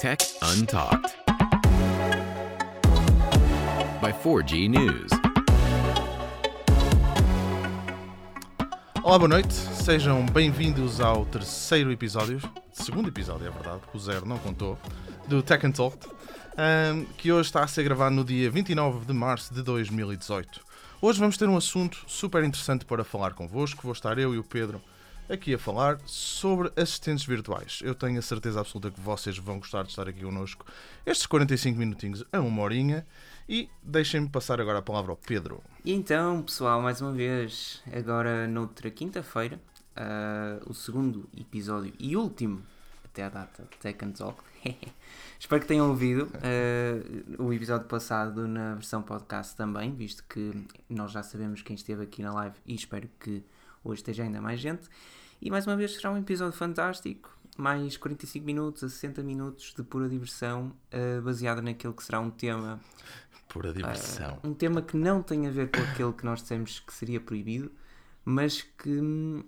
Tech Untalked by 4G News. Olá, boa noite, sejam bem-vindos ao terceiro episódio, segundo episódio, é verdade, que o Zero não contou, do Tech and Talk, um, que hoje está a ser gravado no dia 29 de março de 2018. Hoje vamos ter um assunto super interessante para falar convosco. Vou estar eu e o Pedro aqui a falar sobre assistentes virtuais. Eu tenho a certeza absoluta que vocês vão gostar de estar aqui connosco estes 45 minutinhos a uma horinha. E deixem-me passar agora a palavra ao Pedro. E então, pessoal, mais uma vez, agora noutra quinta-feira, uh, o segundo episódio e último até à data de Tech and Talk. Espero que tenham ouvido uh, o episódio passado na versão podcast também, visto que nós já sabemos quem esteve aqui na live e espero que hoje esteja ainda mais gente. E mais uma vez será um episódio fantástico, mais 45 minutos a 60 minutos de pura diversão, uh, baseado naquele que será um tema. Pura diversão. Uh, um tema que não tem a ver com aquele que nós dissemos que seria proibido, mas que,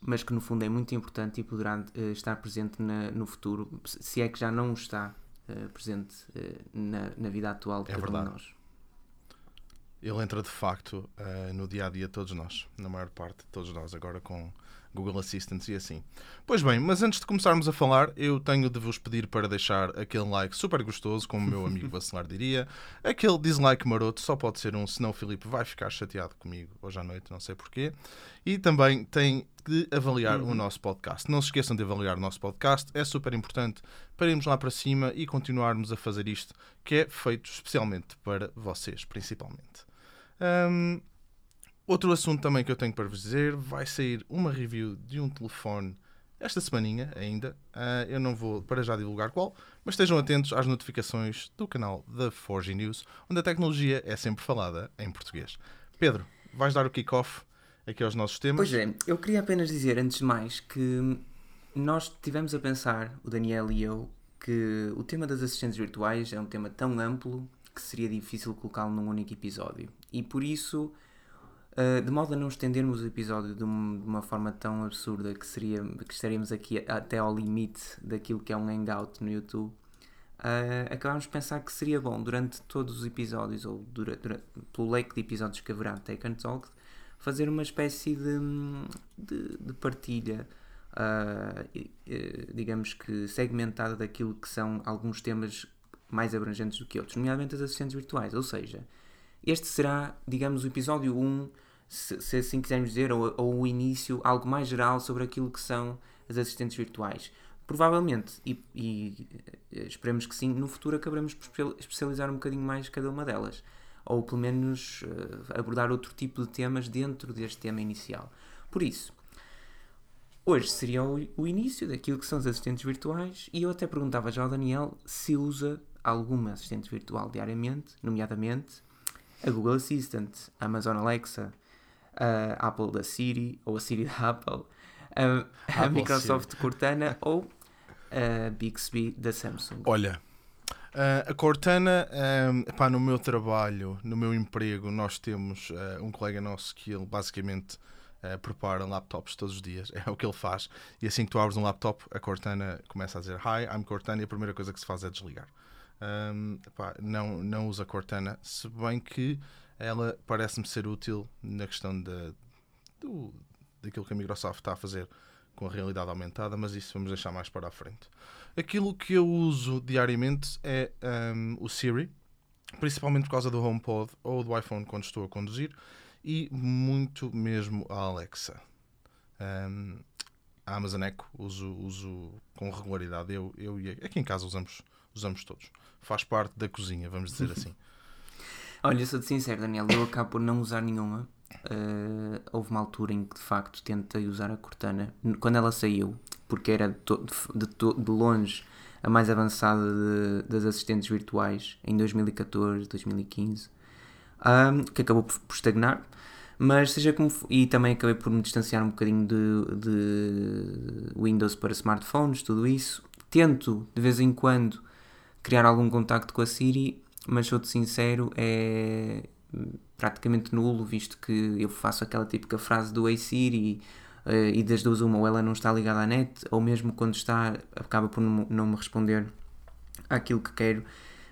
mas que no fundo é muito importante e poderá uh, estar presente na, no futuro, se é que já não está presente na, na, vida atual de é cada verdade. um de nós. Ele entra de facto no dia a dia de todos nós, na maior parte de todos nós, agora com Google Assistant e assim. Pois bem, mas antes de começarmos a falar, eu tenho de vos pedir para deixar aquele like super gostoso, como o meu amigo Bacelar diria. Aquele dislike maroto só pode ser um, senão o Filipe vai ficar chateado comigo hoje à noite, não sei porquê. E também tem de avaliar uhum. o nosso podcast. Não se esqueçam de avaliar o nosso podcast, é super importante para irmos lá para cima e continuarmos a fazer isto, que é feito especialmente para vocês, principalmente. Um, Outro assunto também que eu tenho para vos dizer, vai sair uma review de um telefone esta semaninha ainda. Uh, eu não vou para já divulgar qual, mas estejam atentos às notificações do canal da 4G News, onde a tecnologia é sempre falada em português. Pedro, vais dar o kick-off aqui aos nossos temas? Pois é, eu queria apenas dizer, antes de mais, que nós tivemos a pensar, o Daniel e eu, que o tema das assistentes virtuais é um tema tão amplo que seria difícil colocá-lo num único episódio. E por isso Uh, de modo a não estendermos o episódio de, um, uma forma tão absurda que, seria, que estaríamos aqui até ao limite daquilo que é um hangout no YouTube, uh, acabámos de pensar que seria bom durante todos os episódios, ou durante, durante, pelo leque de episódios que haverá de Take and Talk, fazer uma espécie de, de, de partilha, uh, digamos que segmentada daquilo que são alguns temas mais abrangentes do que outros, nomeadamente as assistentes virtuais, ou seja, este será, digamos, o episódio 1, se, se assim quisermos dizer, ou, ou, o início, algo mais geral sobre aquilo que são as assistentes virtuais. Provavelmente, e, e eh, esperemos que sim, no futuro acabaremos por especializar um bocadinho mais cada uma delas. Ou pelo menos uh, abordar outro tipo de temas dentro deste tema inicial. Por isso, hoje seria o início daquilo que são os assistentes virtuais e eu até perguntava já ao Daniel se usa alguma assistente virtual diariamente, nomeadamente a Google Assistant, a Amazon Alexa, a Apple da Siri ou a Siri da Apple, a, a Microsoft Siri. Cortana ou a Bixby da Samsung. Olha, Uh, a Cortana, um, epá, no meu trabalho, no meu emprego, nós temos uh, um colega nosso que ele basicamente uh, prepara laptops todos os dias, é o que ele faz. E assim que tu abres um laptop, a Cortana começa a dizer Hi, I'm Cortana, e a primeira coisa que se faz é desligar um, epá, não, não usa Cortana, se bem que ela parece-me ser útil na questão de, do, daquilo que a Microsoft está a fazer com a realidade aumentada, mas isso vamos deixar mais para a frente. Aquilo que eu uso diariamente é um, o Siri, principalmente por causa do HomePod ou do iPhone quando estou a conduzir, e muito mesmo a Alexa. Um, a Amazon Echo uso, uso com regularidade. Eu, eu aqui em casa usamos, usamos todos faz parte da cozinha, vamos dizer assim. Olha, sou-te sincero, Daniel, eu acabo por não usar nenhuma. Uh, houve uma altura em que de facto tentei usar a Cortana quando ela saiu, porque era de, de, de longe a mais avançada de, das assistentes virtuais em 2014, 2015, um, que acabou por, por, estagnar. Mas seja como for, e também acabei por me distanciar um bocadinho de, de Windows para smartphones, tudo isso. Tento de vez em quando criar algum contacto com a Siri, mas sou-te sincero, é praticamente nulo, visto que eu faço aquela típica frase do Hey Siri uh, e das duas uma, ou ela não está ligada à net, ou mesmo quando está, acaba por não, me responder àquilo que quero,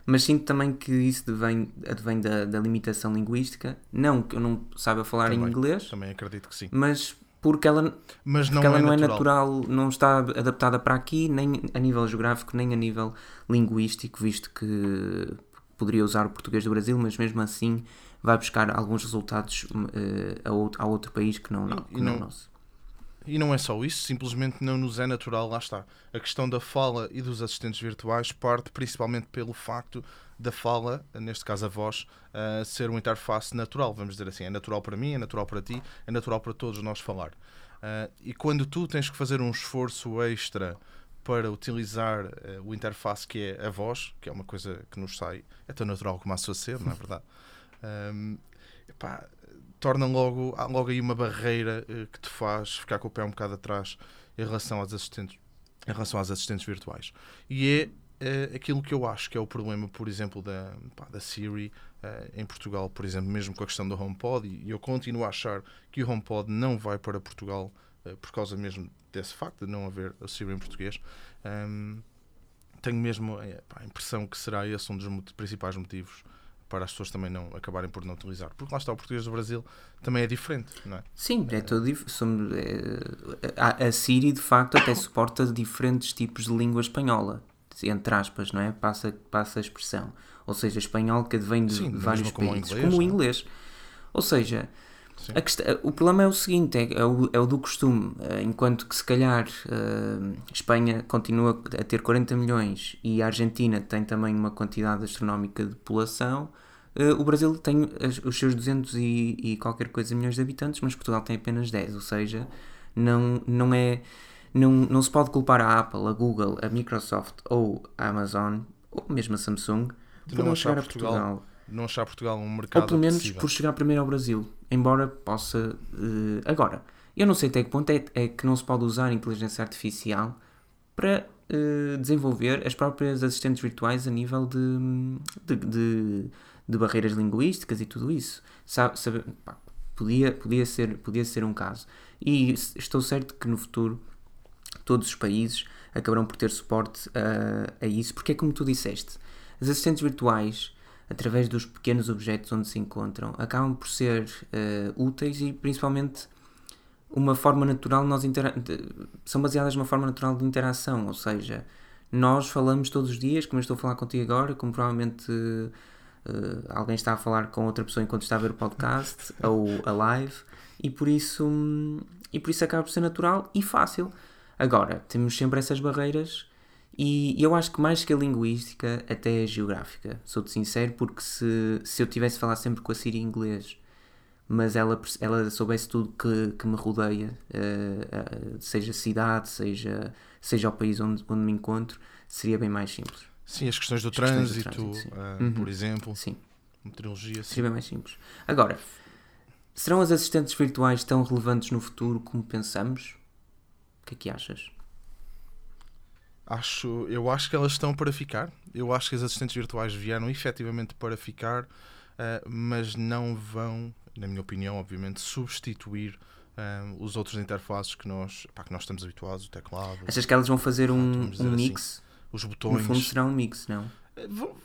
mas sinto também que isso advém, advém da, da limitação linguística. Não que eu não saiba falar em Também, inglês, Também acredito que sim. mas porque ela, Mas não, porque ela é, não natural. é natural, não está adaptada para aqui, nem a nível geográfico, nem a nível linguístico, visto que poderia usar o português do Brasil, mas mesmo assim vai buscar alguns resultados eh, a, outro, a outro país que não, Não, que não não- o nosso. E não é só isso, simplesmente não nos é natural, lá está. A questão da fala e dos assistentes virtuais parte principalmente pelo facto da fala, neste caso a voz, uh, ser uma interface natural, vamos dizer assim. É natural para mim, é natural para ti, é natural para todos nós falar. Uh, e quando tu tens que fazer um esforço extra para utilizar uh, o interface que é a voz, que é uma coisa que nos sai, é tão natural como a sua ser, não é verdade? Um, epá, torna logo, há logo aí uma barreira eh, que te faz ficar com o pé um bocado atrás em relação aos assistentes, em relação aos assistentes virtuais. E é eh, aquilo que eu acho que é o problema, por exemplo, da, pá, da Siri eh, em Portugal, por exemplo, mesmo com a questão do HomePod, e eu continuo a achar que o HomePod não vai para Portugal eh, por causa mesmo desse facto de não haver a Siri em português. Ahm, tenho mesmo pá, a impressão que será esse um dos principais motivos para as pessoas também não acabarem por não utilizar. Porque lá está o português do Brasil também é diferente, não é? Sim, é todo dif- somos, é, a, a Siri de facto até suporta diferentes tipos de língua espanhola, entre aspas, não é? Passa, passa a expressão. Ou seja, espanhol que vem de Sim, vários como países, inglês, como o é? inglês. Ou seja, questão- o problema é o seguinte: é, é o, é o do costume. Eh, Enquanto que se calhar eh, Espanha continua a ter 40 milhões e a Argentina tem também uma quantidade astronómica de população, eh, o Brasil tem os seus 200 e, e qualquer coisa milhões de habitantes, mas Portugal tem apenas 10, ou seja, não, não é. Não, não se pode culpar a Apple, a Google, a Microsoft ou a Amazon, ou mesmo a Samsung, De por não chegar a Portugal Portugal. Não achar Portugal um mercado Ou pelo menos apetecível. por chegar primeiro ao Brasil. Embora possa. eh, agora, eu não sei até que ponto é, é que não se pode usar a inteligência artificial para eh, desenvolver as próprias assistentes virtuais a nível de, de, de- de barreiras linguísticas e tudo isso. Sabe, sabe- pá, podia, podia, ser, podia ser um caso. E estou certo que no futuro todos os países acabarão por ter suporte a, a isso, porque é como tu disseste, as assistentes virtuais, através dos pequenos objetos onde se encontram, acabam por ser eh, úteis e principalmente uma forma natural nós são baseadas numa forma natural de interação, ou seja, nós falamos todos os dias, como eu estou a falar contigo agora, como provavelmente eh, alguém está a falar com outra pessoa enquanto está a ver o podcast ou a live, e por isso e por isso acaba por ser natural e fácil. Agora, temos sempre essas barreiras e eu acho que mais que a linguística, até a geográfica. Sou-te sincero, porque se, se eu tivesse a falar sempre com a Siri em inglês, mas ela, ela soubesse tudo que, que me rodeia, eh, eh, seja cidade, seja, seja o país onde, onde me encontro, seria bem mais simples. Sim, as questões do As questões do trânsito, trânsito, ah, Uhum. por exemplo, Sim, meteorologia, sim. seria bem mais simples. Agora, serão as assistentes virtuais tão relevantes no futuro como pensamos? O que é que achas? Acho, eu acho que elas estão para ficar. Eu acho que as assistentes virtuais vieram efetivamente para ficar, ah, mas não vão, na minha opinião, obviamente, substituir ah, os outros interfaces que nós, pá, que nós estamos habituados, o teclado, Achas que elas vão fazer um, um assim, mix? os No botões. fundo será um mix, não? Eh, vão,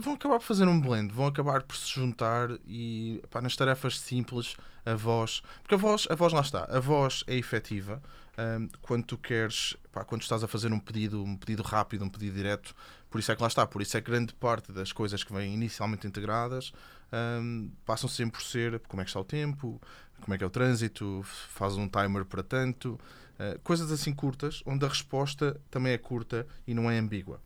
vão acabar por fazer um blend, vão acabar por se juntar e pá, nas tarefas simples a voz, porque a voz, a voz lá está, a voz é efetiva ahm, quando tu queres, pá, quando estás a fazer um pedido, um pedido rápido, um pedido direto, por isso é que lá está, por isso é que grande parte das coisas que vêm inicialmente integradas ahm, passam sempre por ser como é que está o tempo, como é que é o trânsito, faz um timer para tanto, eh, coisas assim curtas, onde a resposta também é curta e não é ambígua.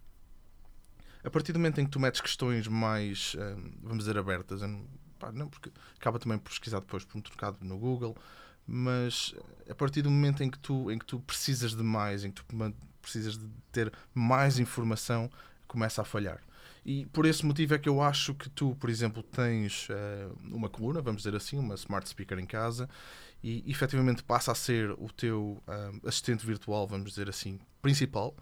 A partir do momento em que tu metes questões mais, hum, vamos dizer, abertas, não, pá, não, porque acaba também por pesquisar depois por um trocado no Google, mas a partir do momento em que tu, em que tu precisas de mais, em que tu precisas de ter mais informação, começa a falhar. E por esse motivo é que eu acho que tu, por exemplo, tens eh, uma coluna, vamos dizer assim, uma smart speaker em casa, e efetivamente passa a ser o teu hum, assistente virtual, vamos dizer assim, principal.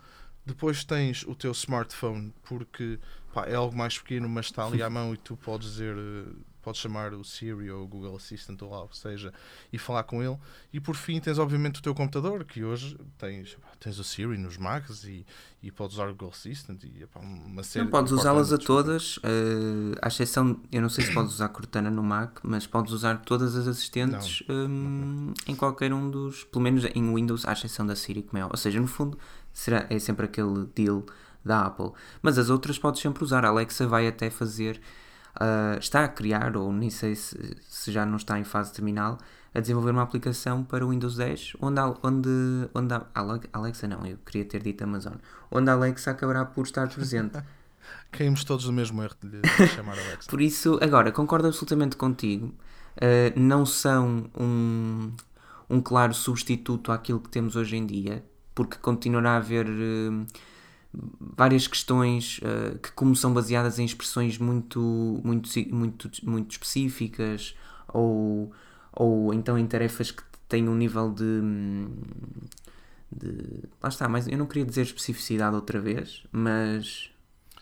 Depois tens o teu smartphone, porque pá, é algo mais pequeno, mas está ali à mão e tu podes dizer, eh, podes chamar o Siri ou o Google Assistant ou lá o que seja e falar com ele. E por fim tens obviamente o teu computador, que hoje tens, tens o Siri nos Macs e, e podes usar o Google Assistant e uma série Não podes de usá-las a todas, eh, à exceção, eu não sei se podes usar Cortana no Mac, mas podes usar todas as assistentes hum, em qualquer um dos, pelo menos em Windows, à exceção da Siri, como é. Ou seja, no fundo, será, é sempre aquele deal da Apple. Mas as outras podes sempre usar. A Alexa vai até fazer, ah, está a criar, ou nem sei se, se já não está em fase terminal, a desenvolver uma aplicação para o Windows 10 onde, onde, onde a Ale- Alexa não, eu queria ter dito Amazon, onde a Alexa acabará por estar presente. Caímos todos no mesmo erro de lhe chamar Alexa. Por isso, agora, concordo absolutamente contigo. Uh, não são um, um claro substituto àquilo que temos hoje em dia, porque continuará a haver uh, várias questões uh, que, como são baseadas em expressões muito, muito, muito, muito específicas ou, ou então em tarefas que têm um nível de. de lá está, mas eu não queria dizer especificidade outra vez, mas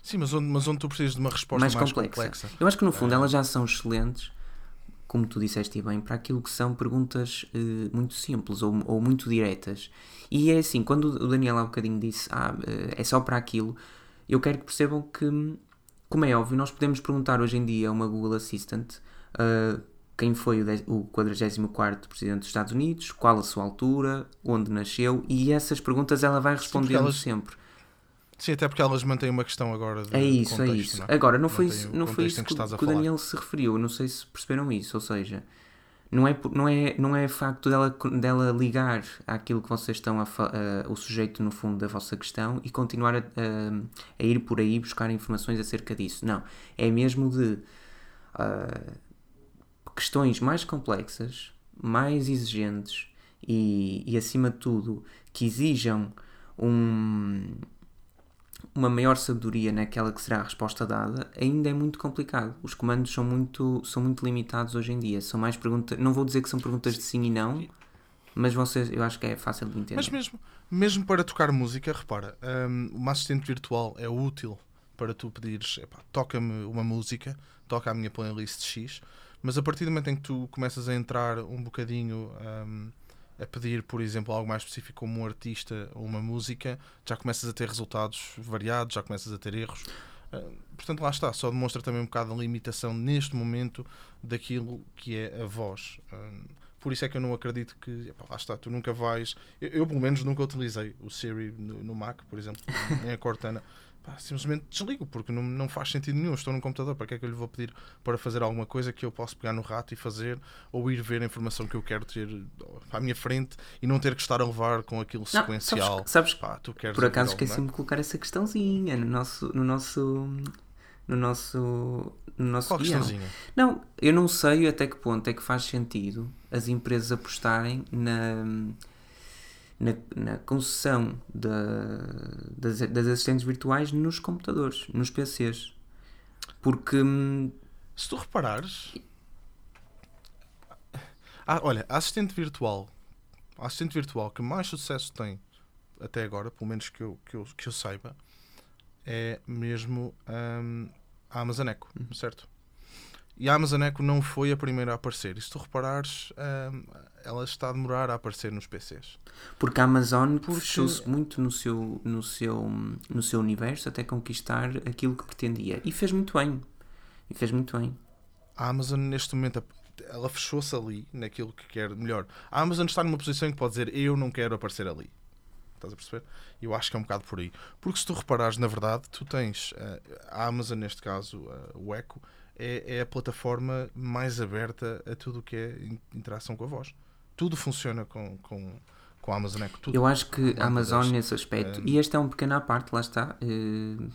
Sim, mas onde, mas onde tu precisas de uma resposta mais, mais, complexa. complexa. Eu acho que no fundo elas já são excelentes, como tu disseste bem, para aquilo que são perguntas eh, muito simples ou, ou muito diretas. E é assim, quando o Daniel há bocadinho disse ah, eh, é só para aquilo, eu quero que percebam que, como é óbvio, nós podemos perguntar hoje em dia a uma Google Assistant ah, quem foi o, o 44 Presidente dos Estados Unidos, qual a sua altura, onde nasceu, e essas perguntas ela vai respondendo elas- sempre. Sim, até porque elas mantêm uma questão agora de É isso, contexto, é isso. não é? Agora, não foi isso, não foi isso que, a que o. Daniel se referiu. Não sei se perceberam isso. Ou seja, não é, não é, não é facto dela, dela ligar àquilo que vocês estão a, a- o sujeito no fundo da vossa questão e continuar a, a- a ir por aí buscar informações acerca disso. Não. É mesmo de ah, questões mais complexas, mais exigentes e, e acima de tudo que exijam um, uma maior sabedoria naquela que será a resposta dada, ainda é muito complicado. Os comandos são muito, são muito limitados hoje em dia. São mais perguntas. Não vou dizer que são perguntas de sim e não, mas vocês, eu acho que é fácil de entender. Mas mesmo, mesmo para tocar música, repara, hum, uma assistente virtual é útil para tu pedires, toca-me uma música, toca a minha playlist X, mas a partir do momento em que tu começas a entrar um bocadinho hum, a pedir, por exemplo, algo mais específico como um artista ou uma música, já começas a ter resultados variados, já começas a ter erros. Hum, portanto, lá está, só demonstra também um bocado a limitação neste momento daquilo que é a voz. Hum, por isso é que eu não acredito que, lá está, tu nunca vais. Eu, eu, pelo menos, nunca utilizei o Siri no, no Mac, por exemplo, nem a Cortana. Pá, simplesmente desligo, porque não, não faz sentido nenhum. Estou num computador, para que é que eu lhe vou pedir para fazer alguma coisa que eu posso pegar no rato e fazer, ou ir ver a informação que eu quero ter à minha frente e não ter que estar a levar com aquilo Não, sequencial. sabes- sabes Pá, tu queres Por acaso esqueci-me de colocar essa questãozinha no nosso. No nosso no nosso, no nosso Qual guião. questãozinha? Não, eu não sei até que ponto é que faz sentido as empresas apostarem na, na, na concessão da, das, das assistentes virtuais nos computadores, nos PCs. Porque hum, Se tu reparares. Ah, olha, a assistente virtual. A assistente virtual que mais sucesso tem até agora, pelo menos que eu, que eu, que eu saiba, é mesmo hum, a Amazon Echo, certo? E a Amazon Echo não foi a primeira a aparecer. E se tu reparares, hum, ela está a demorar a aparecer nos PCs. Porque a Amazon Porque- fechou-se muito no seu, no, seu, no seu universo até conquistar aquilo que pretendia. E fez muito bem. E fez muito bem. A Amazon, neste momento, ela fechou-se ali naquilo que quer melhor. A Amazon está numa posição em que pode dizer eu não quero aparecer ali. Estás a perceber? Eu acho que é um bocado por aí. Porque se tu reparares, na verdade, tu tens eh, a Amazon, neste caso, eh, o Echo, é, é a plataforma mais aberta a tudo o que é in- interação com a voz. Tudo funciona com, com, com a Amazon Echo. Tudo. Eu acho que a Amazon, nesse aspecto, Um, e este é um pequeno à parte, lá está. eh,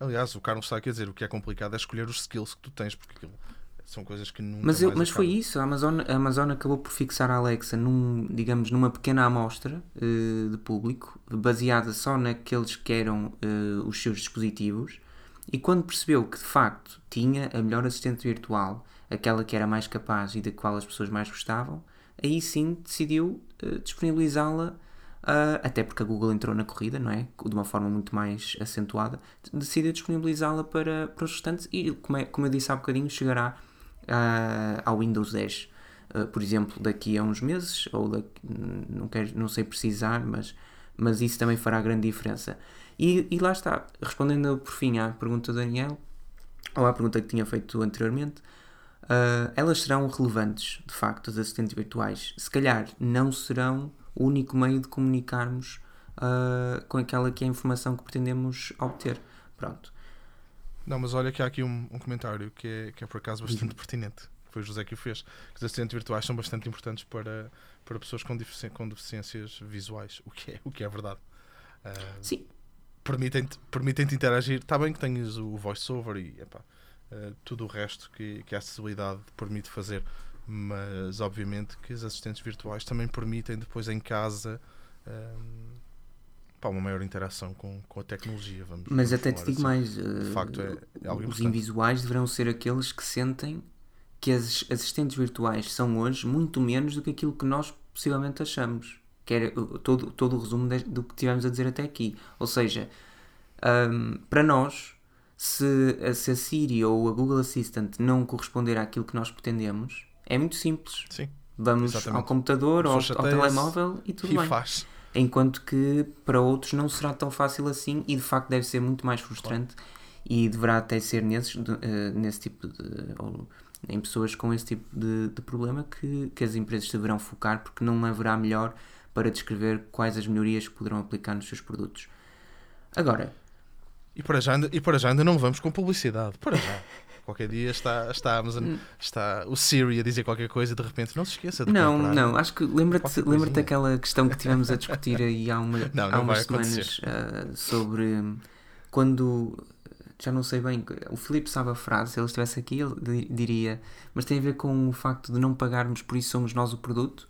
Aliás, o Carlos está aqui a dizer o que é complicado é escolher os skills que tu tens, porque aquilo são coisas que nunca Mas, eu, mas foi isso, a Amazon, a Amazon acabou por fixar a Alexa num, digamos, numa pequena amostra eh, de público, baseada só naqueles que eram eh, os seus dispositivos, e quando percebeu que de facto tinha a melhor assistente virtual, aquela que era mais capaz e da qual as pessoas mais gostavam, aí sim decidiu eh, disponibilizá-la, ah, até porque a Google entrou na corrida, não é? De uma forma muito mais acentuada, decidiu disponibilizá-la para, para os restantes e, como, é- como eu disse há bocadinho, chegará à- ao Windows 10. Uh, por exemplo, daqui a uns meses, ou daqui- não, quero, não sei precisar, mas, mas isso também fará grande diferença. E, e lá está, respondendo por fim à pergunta do Daniel, ou à pergunta que tinha feito anteriormente, uh, elas serão relevantes, de facto, as assistentes virtuais. Se calhar não serão o único meio de comunicarmos uh, com aquela que é a informação que pretendemos obter. Pronto. Não, mas olha que há aqui um, um comentário que é, que é por acaso bastante pertinente. Foi o José que o fez. Que os assistentes virtuais são bastante importantes para, para pessoas com, defici- com deficiências visuais, o que é, o que é verdade. Ah, Sim, permitem-te permitem interagir. Está bem que tenhas o voiceover e epá, eh, tudo o resto que, que a acessibilidade permite fazer, mas obviamente que os assistentes virtuais também permitem depois em casa ehm, pá, uma maior interação com, com a tecnologia. Vamos, Mas vamos até te digo assim. mais. uh, facto, é, é os invisuais deverão ser aqueles que sentem que as assistentes virtuais são hoje muito menos do que aquilo que nós possivelmente achamos. Que era todo, todo o resumo de- do que tivemos a dizer até aqui. Ou seja, um, para nós, se, a- se a Siri ou a Google Assistant não corresponder àquilo que nós pretendemos, é muito simples. Sim, Vamos Exatamente. ao computador ao, ao telemóvel e tudo e bem. faz. Enquanto que para outros não será tão fácil assim e de facto deve ser muito mais frustrante e deverá até ser nesses, eh, nesse tipo de. ou em pessoas com esse tipo de, de problema que, que as empresas deverão focar porque não haverá melhor para descrever quais as melhorias que poderão aplicar nos seus produtos. Agora, E para, já ainda, e para já ainda não vamos com publicidade. Para já. Qualquer dia está, está, a. Amazon, está o Siri a dizer qualquer coisa e de repente não se esqueça de não, não, acho que lembra-te lembra daquela questão que tivemos a discutir aí há, uma, Não, há não umas semanas ah, sobre hum, quando já não sei bem, o Filipe sabe a frase, se ele estivesse aqui, ele di- diria, mas tem a ver com o facto de não pagarmos, por isso somos nós o produto.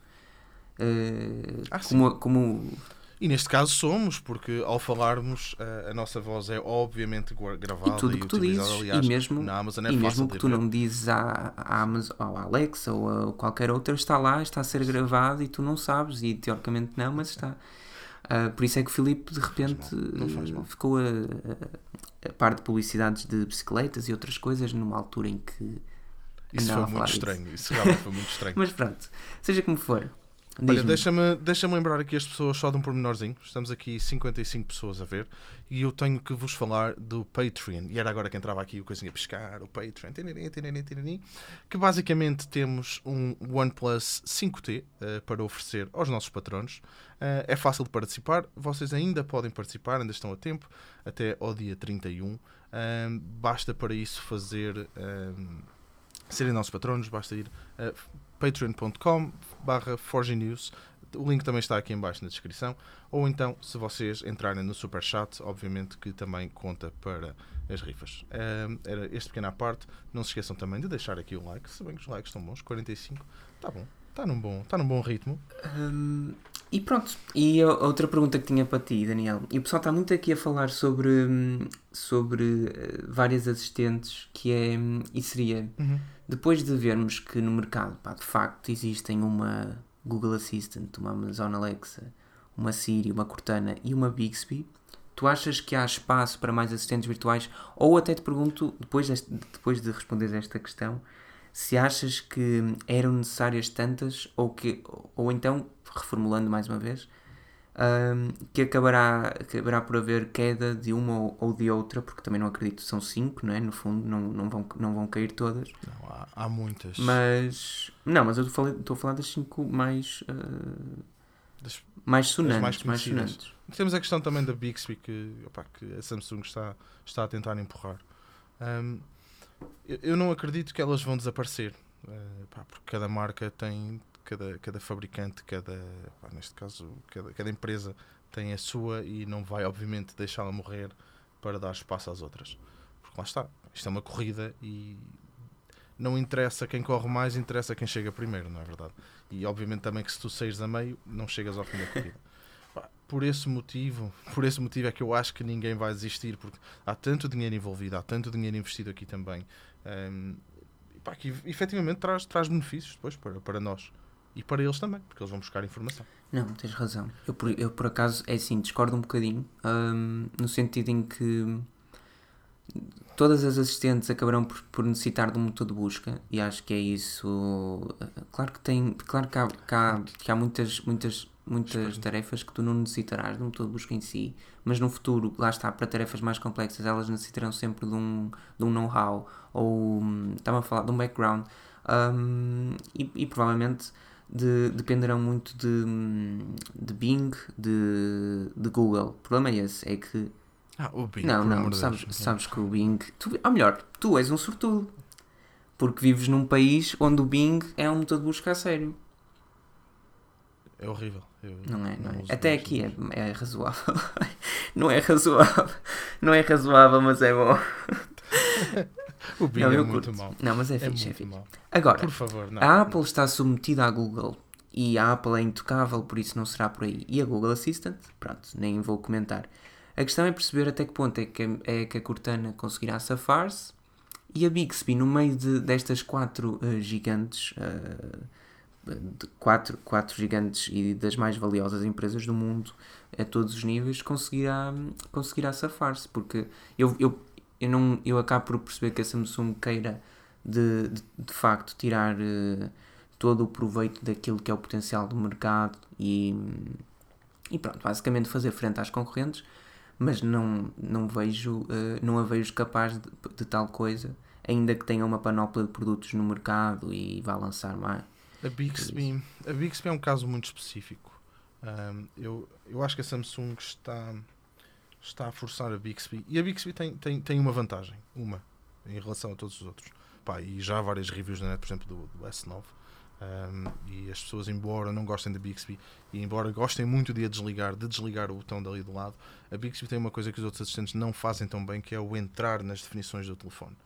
Ah, como, como E neste caso somos, porque ao falarmos a, a nossa voz é obviamente gravada e tudo o que tu dizes, Aliás, e mesmo, na Amazon é e mesmo que tu ver. não dizes à, à Amazon, ou à Alexa ou a qualquer outra, está lá, está a ser gravado e tu não sabes, e teoricamente não, mas está. Ah, por isso é que o Filipe de repente ficou a, a, a par de publicidades de bicicletas e outras coisas numa altura em que Isso foi muito estranho. Isso realmente foi muito estranho. Mas pronto, seja como for. Olha, deixa-me deixa lembrar aqui as pessoas só de um pormenorzinho. Estamos aqui 55 pessoas a ver e eu tenho que vos falar do Patreon. E era agora que entrava aqui o coisinha a pescar, o Patreon, tiririm, tiririm, tiririm, que basicamente temos um OnePlus 5T eh, para oferecer aos nossos patronos. Eh, é fácil de participar, vocês ainda podem participar, ainda estão a tempo, até ao dia 31. Ahm, basta para isso fazer. ahm, serem nossos patronos, basta ir a patreon.com barra News. O link também está aqui em baixo na descrição. Ou então, se vocês entrarem no Super Chat, obviamente que também conta para as rifas. Ahm, era este pequeno à parte. Não se esqueçam também de deixar aqui o like. Se bem que os likes estão bons, 45. Está bom. Está num bom, está num bom ritmo. Hum, e pronto, e a outra pergunta que tinha para ti, Daniel. E o pessoal está muito aqui a falar sobre, hum, sobre eh, várias assistentes, que é. hum, E seria. Depois de vermos que no mercado, pá, de facto, existem uma Google Assistant, uma Amazon Alexa, uma Siri, uma Cortana e uma Bixby, tu achas que há espaço para mais assistentes virtuais? Ou até te pergunto, depois, deste- depois de responder esta questão, se achas que eram necessárias tantas ou que ou então reformulando mais uma vez hum, que acabará acabará por haver queda de uma ou, ou de outra porque também não acredito que são cinco não é no fundo não, não vão não vão cair todas Não, há, há muitas. mas não mas eu estou a falar- das cinco mais uh, Das- mais sonantes mais mais, sonantes Temos a questão também da Bixby que, opá, que a Samsung está, está a tentar empurrar. Ahm, eu, não acredito que elas vão desaparecer, eh, pá, porque cada marca tem, cada, cada fabricante, cada, pá, neste caso, cada, cada empresa tem a sua e não vai, obviamente, deixá-la morrer para dar espaço às outras. Porque lá está, isto é uma corrida e não interessa quem corre mais, interessa quem chega primeiro, não é verdade? E obviamente também que se tu saíres a meio, não chegas ao fim da corrida. Por esse motivo, por esse motivo é que eu acho que ninguém vai desistir, porque há tanto dinheiro envolvido, há tanto dinheiro investido aqui também, e pá, que efetivamente traz, traz benefícios depois para, para nós e para eles também, porque eles vão buscar informação. Não, tens razão. Eu por, eu, por acaso, é assim, discordo um bocadinho, hum, no sentido em que todas as assistentes acabarão por, por necessitar de um motor de busca e acho que é isso. eh, Claro que tem, claro que há, que há, que há muitas, muitas, muitas tarefas que tu não necessitarás de um motor de busca em si, mas no futuro, lá está, para tarefas mais complexas, elas necessitarão sempre de um, de um know-how ou hum, estava a falar de um background hum, e, e provavelmente de- dependerão muito de, de Bing, de, de Google. O problema é esse, é que Ah, o Bing, não, não, sabes, Deus. sabes que o Bing. Tu, ou melhor, tu és um sortudo. Porque vives num país onde o Bing é um motor de busca a sério. É horrível. Eu Não é, não é? uso Até aqui é, é razoável. não é razoável. Não é razoável, mas é bom. O Bing não, é muito curto. mau. Não, mas é, É fixe, é muito fixe. mau. Agora, Por favor, não. a Apple está submetida à Google e a Apple é intocável, por isso não será por aí. E a Google Assistant, pronto, nem vou comentar. A questão é perceber até que ponto é que, a- é que a Cortana conseguirá safar-se e a Bixby, no meio de, destas quatro eh, gigantes, de quatro, quatro gigantes e das mais valiosas empresas do mundo a todos os níveis, conseguirá, conseguirá safar-se. Porque eu, eu, eu, não, eu acabo por perceber que a Samsung queira de, de, de facto tirar eh, todo o proveito daquilo que é o potencial do mercado e, e pronto, basicamente fazer frente às concorrentes, mas não, não vejo, eh, não a vejo capaz de, de tal coisa, ainda que tenha uma panóplia de produtos no mercado e vá lançar mais. A Bixby, a Bixby é um caso muito específico. Ahm, eu, eu acho que a Samsung está, está a forçar a Bixby. E a Bixby tem, tem, tem uma vantagem, uma, em relação a todos os outros. Pá, e já há várias reviews na net, por exemplo, do, do S9. Ahm, e as pessoas, embora não gostem da Bixby e embora gostem muito de a desligar, de desligar o botão dali do lado, a Bixby tem uma coisa que os outros assistentes não fazem tão bem, que é o entrar nas definições do telefone.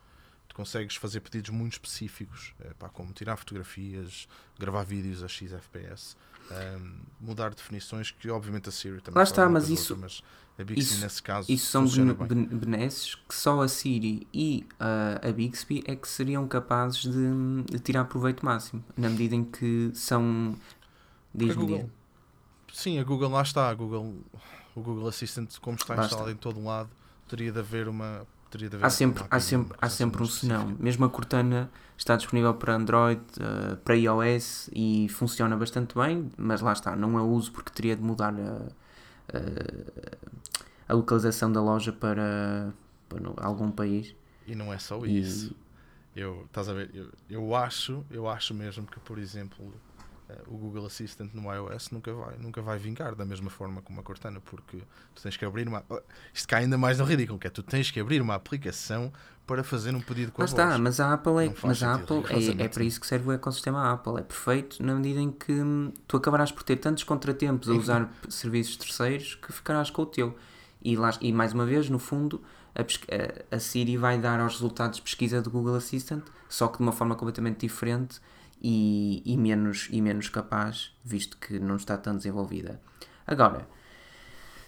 Tu consegues fazer pedidos muito específicos, eh, pá, como tirar fotografias, gravar vídeos a XFPS, ehm, mudar definições que obviamente a Siri também Lá está, mas isso- mas a Bixby isso- nesse caso Isso são benesses que só a Siri e ah, a Bixby é que seriam capazes de, de tirar proveito máximo, na medida em que são. A Google, sim, a Google lá está, a Google, o Google Assistant como está instalado em todo lado, teria de haver uma teria de haver Há sempre, há sempre, há sempre um senão. Mesmo a Cortana está disponível para Android, ah, para iOS e funciona bastante bem, mas lá está, não a uso porque teria de mudar a, a, a localização da loja para, para algum país. E não é só E- isso. Eu, estás a ver, eu, eu acho, eu acho mesmo que, por exemplo, eh, o Google Assistant no iOS nunca vai, nunca vai vingar da mesma forma como a Cortana, porque tu tens que abrir uma. Isto cai ainda mais no ridículo, que é tu tens que abrir uma aplicação para fazer um pedido com a está, voz. mas a Apple, é, mas a Apple é, é para isso que serve o ecossistema Apple. É perfeito na medida em que hum, tu acabarás por ter tantos contratempos a usar serviços terceiros que ficarás com o teu. E, lá, e mais uma vez, no fundo, a- a Siri vai dar aos resultados de pesquisa do Google Assistant, só que de uma forma completamente diferente e, e menos, e menos capaz, visto que não está tão desenvolvida. Agora,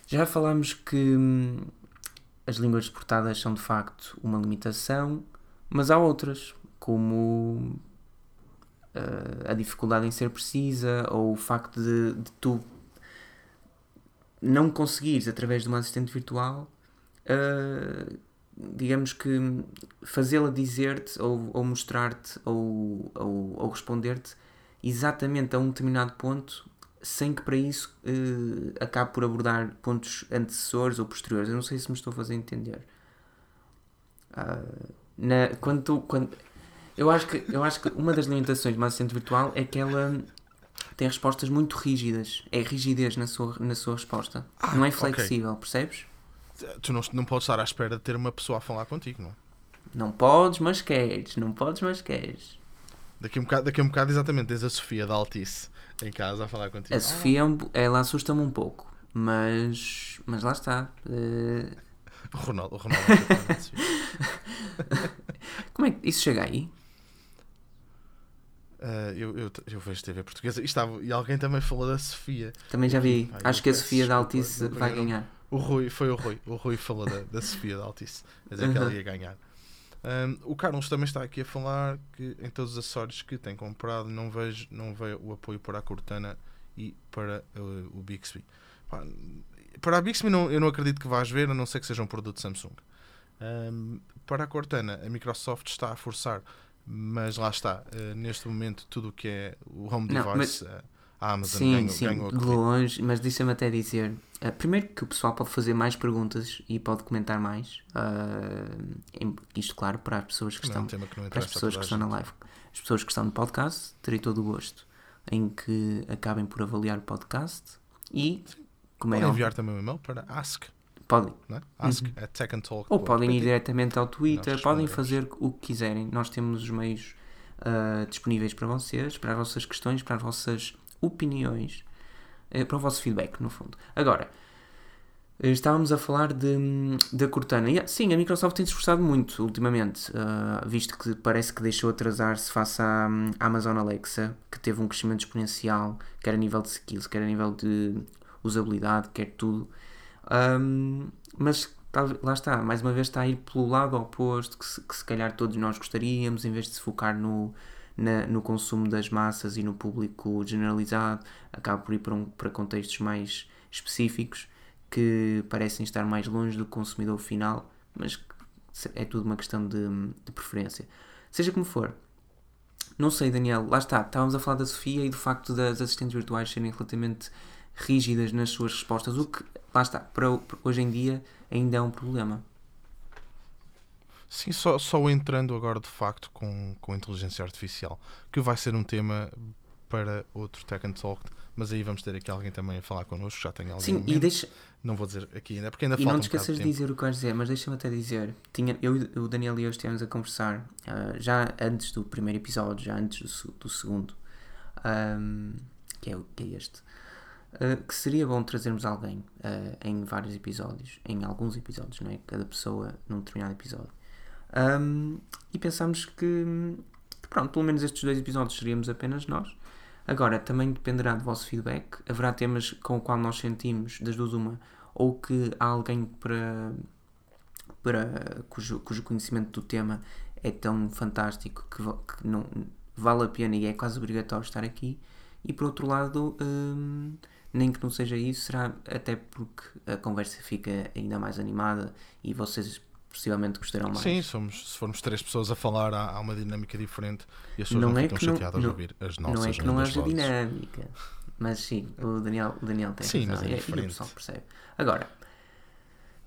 já falámos que hum, as línguas exportadas são de facto uma limitação, mas há outras, como eh, a dificuldade em ser precisa ou o facto de, de tu não conseguires, através de uma assistente virtual, eh, digamos que fazê-la dizer-te ou, ou mostrar-te ou, ou, ou responder-te exatamente a um determinado ponto sem que para isso eh, acabe por abordar pontos antecessores ou posteriores. Eu não sei se me estou a fazer entender. Ah, na, quando, tu- quando, eu, acho que, eu acho que uma das limitações uma assistente virtual é que ela tem respostas muito rígidas. É rigidez na sua, na sua resposta. não é flexível, percebes? Tu não, não podes estar à espera de ter uma pessoa a falar contigo, não é? Não podes, mas queres. Não podes, mas queres. Daqui a um bocado, daqui a um bocado exatamente, tens a Sofia da Altice em casa a falar contigo. A Sofia, é ela assusta-me um pouco. Mas, mas lá está. Ah, o Ronaldo, o Ronaldo é como é que isso chega aí? Ah, eu, eu, eu vejo TV portuguesa e, estava, e alguém também falou da Sofia. Também já vi. Ai, Acho que a Sofia da Altice vai ganhar. O Rui, foi o Rui. O Rui falou da, da Sofia da Altice. A dizer que ela ia ganhar. Ahm, o Carlos também está aqui a falar que em todos os acessórios que tem comprado não vejo não veio o apoio para a Cortana e para uh, o Bixby. Pá, para a Bixby não, eu não acredito que vais ver, a não ser que seja um produto Samsung. Um, para a Cortana, a Microsoft está a forçar, mas lá está, uh, neste momento, tudo o que é o home Não, device, uh, a Amazon Sim, ganhou, sim, ganhou de longe, mas deixa-me até dizer. uh, primeiro que o pessoal pode fazer mais perguntas e pode comentar mais. uh, isto, claro, para as pessoas que Não é estão, que para as pessoas que estão na live. As pessoas que estão no podcast, terei todo o gosto em que acabem por avaliar o podcast e, como é Podem enviar também um e-mail para ask, podem. é? ask at tech and talk. Ou podem ir diretamente ao Twitter, podem fazer o que quiserem. Nós temos os meios ah, disponíveis para vocês, para as vossas questões, para as vossas opiniões, eh, para o vosso feedback, no fundo. Agora, eh, estávamos a falar de, da Cortana. Sim, a Microsoft tem se esforçado muito ultimamente, ah, visto que parece que deixou atrasar-se face à, Amazon Alexa, que teve um crescimento exponencial, quer a nível de skills, quer a nível de usabilidade, quer tudo. Mas tal- lá está, mais uma vez está a ir pelo lado oposto que se, que se calhar todos nós gostaríamos, em vez de se focar no, na- no consumo das massas e no público generalizado, acaba por ir para, um- para contextos mais específicos que parecem estar mais longe do consumidor final, mas é tudo uma questão de, de preferência. Seja como for, não sei, Daniel, lá está, estávamos a falar da Sofia e do facto das assistentes virtuais serem relativamente rígidas nas suas respostas, o que, lá está, para hoje em dia ainda é um problema. Sim, só, só entrando agora de facto com, com inteligência artificial, que vai ser um tema para outro Tech and Talk, mas aí vamos ter aqui alguém também a falar connosco, já tem alguém Sim, e, deixa, não vou dizer aqui ainda, porque ainda e falta não um te esqueças de de tempo. dizer o que vais dizer, mas deixa-me até dizer, tinha, eu e o Daniel e eu estivemos a conversar ah, já antes do primeiro episódio, já antes do, do segundo, ahm, que, é, que é este, ah, que seria bom trazermos alguém ah, em vários episódios, em alguns episódios, não é? Cada pessoa num determinado episódio. Ahm, e pensámos que, que, pronto, pelo menos estes dois episódios seríamos apenas nós. Agora, também dependerá do vosso feedback. Haverá temas com o qual nós sentimos, das duas uma, ou que há alguém para, para cujo, cujo conhecimento do tema é tão fantástico que, que não vale a pena e é quase obrigatório estar aqui. E por outro lado, hum, nem que não seja isso, será até porque a conversa fica ainda mais animada e vocês possivelmente gostarão mais. Sim, somos, se formos três pessoas a falar, há, há uma dinâmica diferente e as pessoas Não não, é ficam não- chateadas de não- ouvir as não nossas é que não haja vozes. dinâmica. Mas sim, o Daniel, o Daniel tem Sim, razão. mas é e- e o diferente. pessoal percebe. Agora,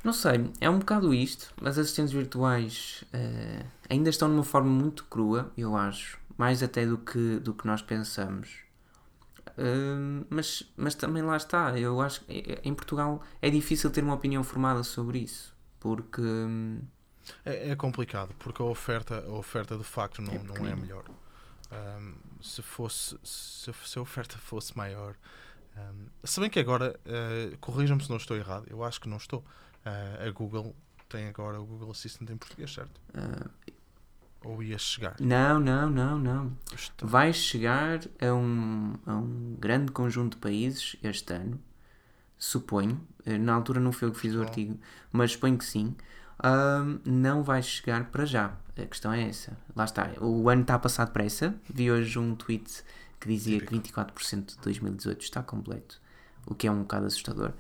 não sei, é um bocado isto. As assistentes virtuais eh, ainda estão numa forma muito crua, eu acho. Mais até do que, do que nós pensamos. Hum, mas, mas também lá está. Eu acho que eh, em Portugal é difícil ter uma opinião formada sobre isso. Porque. hum, É, é complicado, porque a oferta, a oferta de facto não É não é melhor. Ahm, se, fosse, se, se a oferta fosse maior. ahm, se bem que agora, eh, corrijam-me se não estou errado, eu acho que não estou. Ah, a Google tem agora o Google Assistant em português, certo? ah, Ou ia chegar? não, não, não, não. Está- vai chegar a um, a um grande conjunto de países este ano, suponho. Eh, Na altura não foi eu que fiz o artigo, mas suponho que sim. Não vai chegar para já. A questão é essa. Lá está. O ano está a passar depressa. Vi hoje um tweet que dizia que 24% de 2018 está completo, o que é um bocado assustador.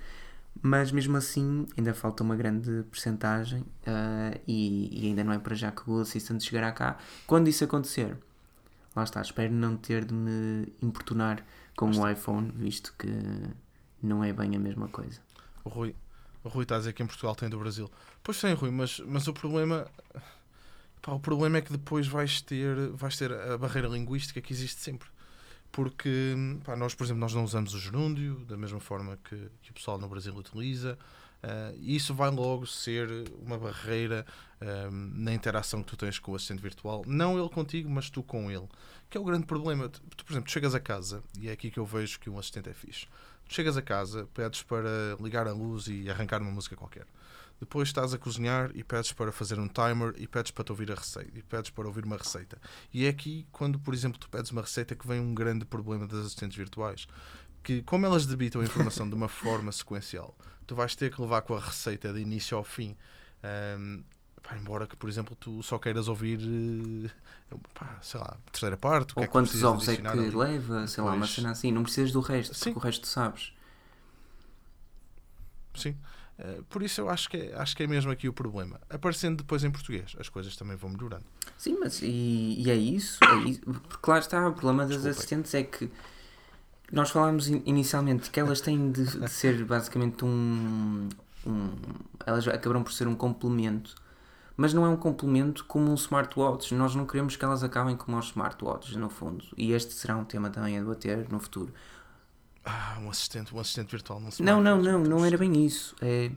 Mas mesmo assim, ainda falta uma grande percentagem ah, e, e ainda não é para já que o Google Assistant chegará cá. Quando isso acontecer, lá está, espero não ter de me importunar com o iPhone, visto que não é bem a mesma coisa. O Rui, o Rui está a dizer que em Portugal tem do Brasil. Pois tem, Rui, mas, mas o problema. pá, o problema é que depois vais ter, vais ter a barreira linguística que existe sempre. Porque pá, nós, por exemplo, nós não usamos o gerúndio da mesma forma que, que o pessoal no Brasil utiliza. e isso vai logo ser uma barreira ah, na interação que tu tens com o assistente virtual. Não ele contigo, mas tu com ele. Que é o grande problema. Tu, por exemplo, chegas a casa, e é aqui que eu vejo que um assistente é fixe. Chegas a casa, pedes para ligar a luz e arrancar uma música qualquer. Depois estás a cozinhar e pedes para fazer um timer e pedes para te ouvir a receita e pedes para ouvir uma receita. E é aqui quando, por exemplo, tu pedes uma receita que vem um grande problema das assistentes virtuais. Que como elas debitam a informação de uma forma sequencial, tu vais ter que levar com a receita de início ao fim. Ahm, pá, embora que, por exemplo, tu só queiras ouvir, eh, pá, sei lá, terceira parte, Ou é quantos ovos é que ali. leva, sei lá, uma cena assim. Não precisas do resto, Sim. porque o resto sabes. Sim. Uh, por isso eu acho que, é, acho que é mesmo aqui o problema. Aparecendo depois em português, as coisas também vão melhorando. Sim, mas e, e é isso, é isso. Porque lá está, o problema das Desculpem. assistentes é que nós falámos in- inicialmente que elas têm de, de ser basicamente um, um. Elas acabaram por ser um complemento, mas não é um complemento como um smartwatch. Nós não queremos que elas acabem como os smartwatches, no fundo. E este será um tema também a debater no futuro. Ah, um assistente, um assistente virtual não se Não, não, não, não era bem isso. É,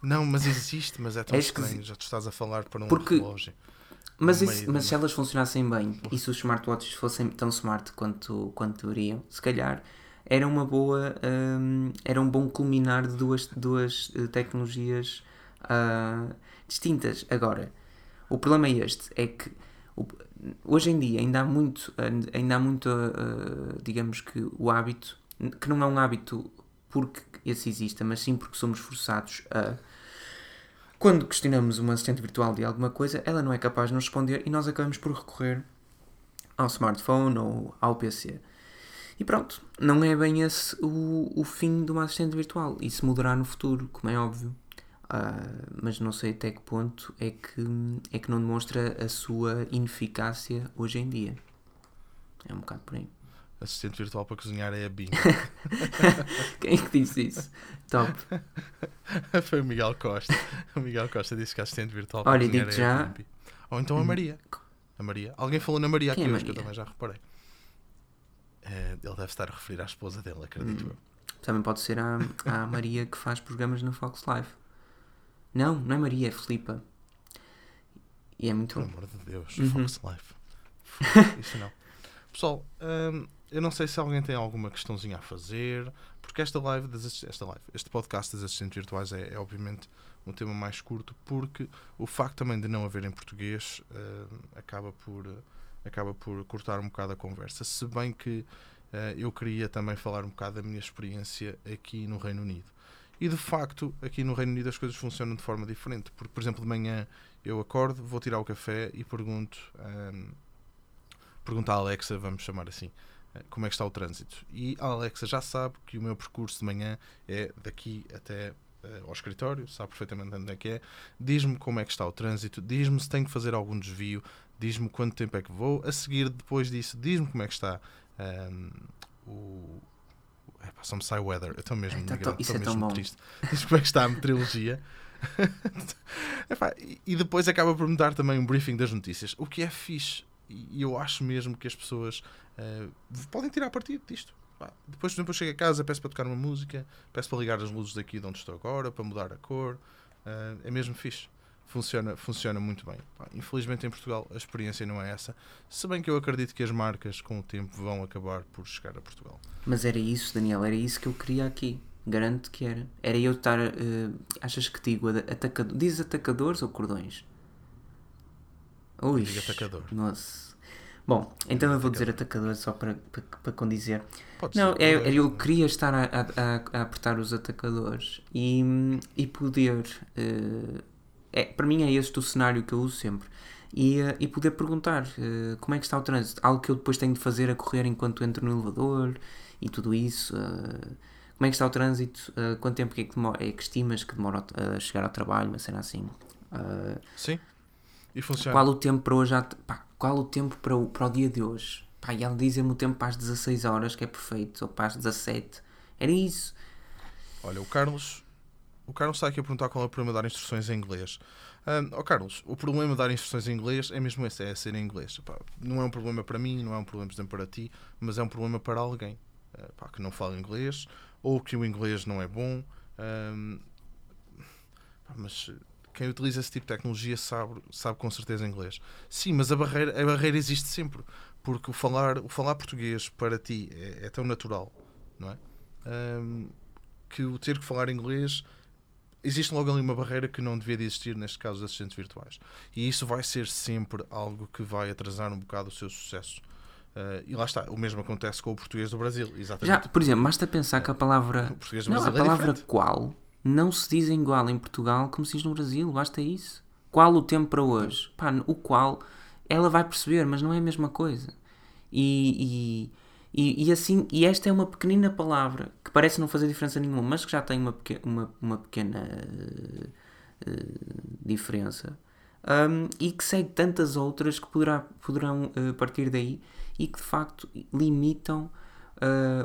Não, mas existe, mas é tão É estranho. Já tu estás a falar para um Porque- relógio. Mas, isso- mas se elas funcionassem bem e se os smartwatches fossem tão smart quanto, quanto deveriam, se calhar era uma boa hum, era um bom culminar de duas, duas eh, tecnologias ah, distintas. Agora, o problema é este, é que hoje em dia ainda há muito, ainda há muito ah, digamos que o hábito, que não é um hábito porque esse exista, mas sim porque somos forçados a quando questionamos uma assistente virtual de alguma coisa, ela não é capaz de nos responder e nós acabamos por recorrer ao smartphone ou ao PC. E pronto, não é bem esse o, o fim de uma assistente virtual. Isso mudará no futuro, como é óbvio. Ah, mas não sei até que ponto é que, é que não demonstra a sua ineficácia hoje em dia. É um bocado por aí. Assistente virtual para cozinhar é a BIM. Quem é que disse isso? Top. Foi o Miguel Costa. O Miguel Costa disse que a assistente virtual para Olha, cozinhar é já- a BIM. Ou então a Maria. A Maria. Alguém falou na Maria Quem aqui é hoje, que eu Maria? também já reparei. Eh, ele deve estar a referir à esposa dele, acredito Hum. eu. Também pode ser a, a Maria que faz programas na Fox Live. Não, não é Maria, é Filipa. E é muito bom. amor de Deus, Uhum. Fox Life. Isso não. Pessoal, hum, eu não sei se alguém tem alguma questãozinha a fazer, porque esta live, das esta live este podcast das assistentes virtuais é, é obviamente um tema mais curto, porque o facto também de não haver em português hum, acaba, por, acaba por cortar um bocado a conversa. Se bem que eh, eu queria também falar um bocado da minha experiência aqui no Reino Unido. E de facto, aqui no Reino Unido as coisas funcionam de forma diferente, porque, por exemplo, de manhã eu acordo, vou tirar o café e pergunto, hum, pergunto à Alexa, vamos chamar assim, eh, como é que está o trânsito. E a Alexa já sabe que o meu percurso de manhã é daqui até eh, ao escritório, sabe perfeitamente onde é que é, diz-me como é que está o trânsito, diz-me se tenho que fazer algum desvio, diz-me quanto tempo é que vou, a seguir, depois disso, diz-me como é que está hum, o. Epá, só me sai weather, eu estou mesmo, É, tão- isso é tão mesmo bom. triste. Diz como é que está a meteorologia. Epá, e- depois acaba por me dar também um briefing das notícias, o que é fixe. E eu acho mesmo que as pessoas eh, podem tirar partido disto. Pá, Depois, por exemplo, eu chego a casa, peço para tocar uma música, peço para ligar as luzes daqui de onde estou agora, para mudar a cor. Eh, é mesmo fixe. Funciona, funciona muito bem. Infelizmente em Portugal a experiência não é essa. Se bem que eu acredito que as marcas com o tempo vão acabar por chegar a Portugal. Mas era isso, Daniel, era isso que eu queria aqui. Garanto que era. Era eu estar. eh, achas que digo atacador? Diz atacadores ou cordões? Ui, Digo atacador. Nossa. Bom, então eu vou dizer atacador só para, para, para condizer. Pode Não, ser. é, é- eu queria estar a, a- a- apertar os atacadores e, e poder. eh, é, para mim é este o cenário que eu uso sempre. E, eh, e poder perguntar eh, como é que está o trânsito. Algo que eu depois tenho de fazer a correr enquanto entro no elevador e tudo isso. eh, como é que está o trânsito? eh, quanto tempo é que, demora, é que estimas que demora a chegar ao trabalho? Uma cena assim. Sim. E funciona. qual o tempo para hoje? pá, qual o tempo para o, para o dia de hoje? Pá, e ela dizem-me o tempo para as 16 horas, que é perfeito, ou para as 17. Era isso. Olha, o Carlos, o Carlos está aqui a perguntar qual é o problema de dar instruções em inglês. Ó Carlos, o problema de dar instruções em inglês é mesmo esse, é ser em inglês. Não é um problema para mim, não é um problema por exemplo, para ti, mas é um problema para alguém eh, que não fala inglês ou que o inglês não é bom. Pá, mas quem utiliza esse tipo de tecnologia sabe, sabe com certeza inglês. Sim, mas a barreira, a barreira existe sempre, porque o falar, o falar português para ti é, é tão natural, não é? Ahm, que o ter que falar inglês existe logo ali uma barreira que não devia de existir neste caso dos assistentes virtuais e isso vai ser sempre algo que vai atrasar um bocado o seu sucesso Ah, e lá está, o mesmo acontece com o português do Brasil Já, exatamente por exemplo, basta pensar que a palavra. o português Não, a é palavra qual não se diz igual em Portugal como se diz no Brasil, basta isso. Qual o tempo para hoje? Pá, o qual ela vai perceber, mas não é a mesma coisa. E, E, e assim, e esta é uma pequenina palavra que parece não fazer diferença nenhuma, mas que já tem uma, peque- uma, uma pequena eh, eh, diferença. Um, e que segue tantas outras que poderá, poderão eh, partir daí e que de facto limitam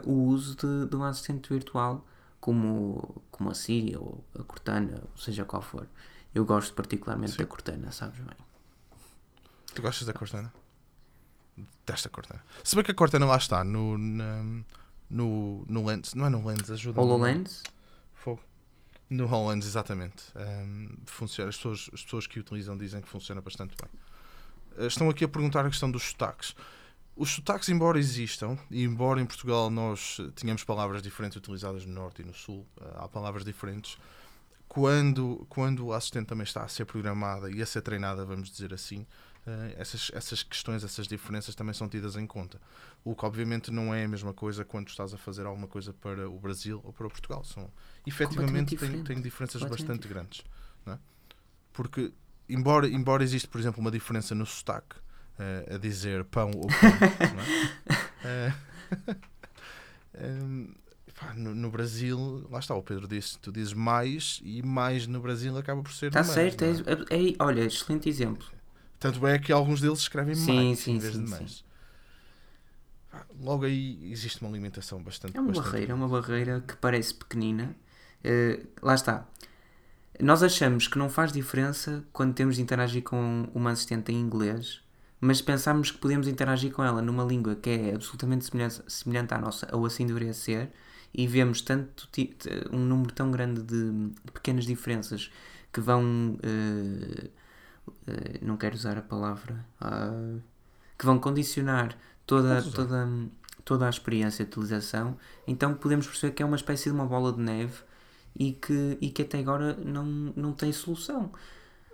o uso de, de um assistente virtual como, como a Siri ou a Cortana, ou seja qual for. Eu gosto particularmente da Cortana, sabes bem. Tu gostas da Cortana? Desta Cortana. Se bem que a Cortana lá está, no, no, no Lens. Não é no Lens, ajuda HoloLens? Fogo. No HoloLens, exatamente. Ahm, funciona. As, pessoas, as pessoas que utilizam dizem que funciona bastante bem. Ah, Estão aqui a perguntar a questão dos sotaques. Os sotaques, embora existam, e embora em Portugal nós tenhamos palavras diferentes utilizadas no Norte e no Sul, ah, há palavras diferentes, quando, quando o assistente também está a ser programada e a ser treinada, vamos dizer assim, essas, essas questões, essas diferenças também são tidas em conta. O que obviamente não é a mesma coisa quando estás a fazer alguma coisa para o Brasil ou para o Portugal. São, efetivamente, tem, tem diferenças bastante grandes. é? Porque, embora, embora existe, por exemplo, uma diferença no sotaque, eh, a dizer pão ou pão, é? Eh, em, pá, no, no Brasil, lá está, o Pedro disse, tu dizes mais e mais no Brasil acaba por ser Está mais, certo, não é? é, é- olha, excelente exemplo. Tanto é que alguns deles escrevem Sim, mais sim, em vez sim, de mais. Logo aí existe uma limitação bastante É uma bastante barreira, é uma barreira que parece pequenina. Eh, lá está. Nós achamos que não faz diferença quando temos de interagir com uma assistente em inglês, mas pensamos que podemos interagir com ela numa língua que é absolutamente semelhante, semelhante à nossa, ou assim deveria ser, e vemos tanto um número tão grande de, pequenas diferenças que vão. eh, eh, não quero usar a palavra. ah, que vão condicionar toda, toda, toda a experiência de utilização, então podemos perceber que é uma espécie de uma bola de neve e que, e que até agora não, não tem solução.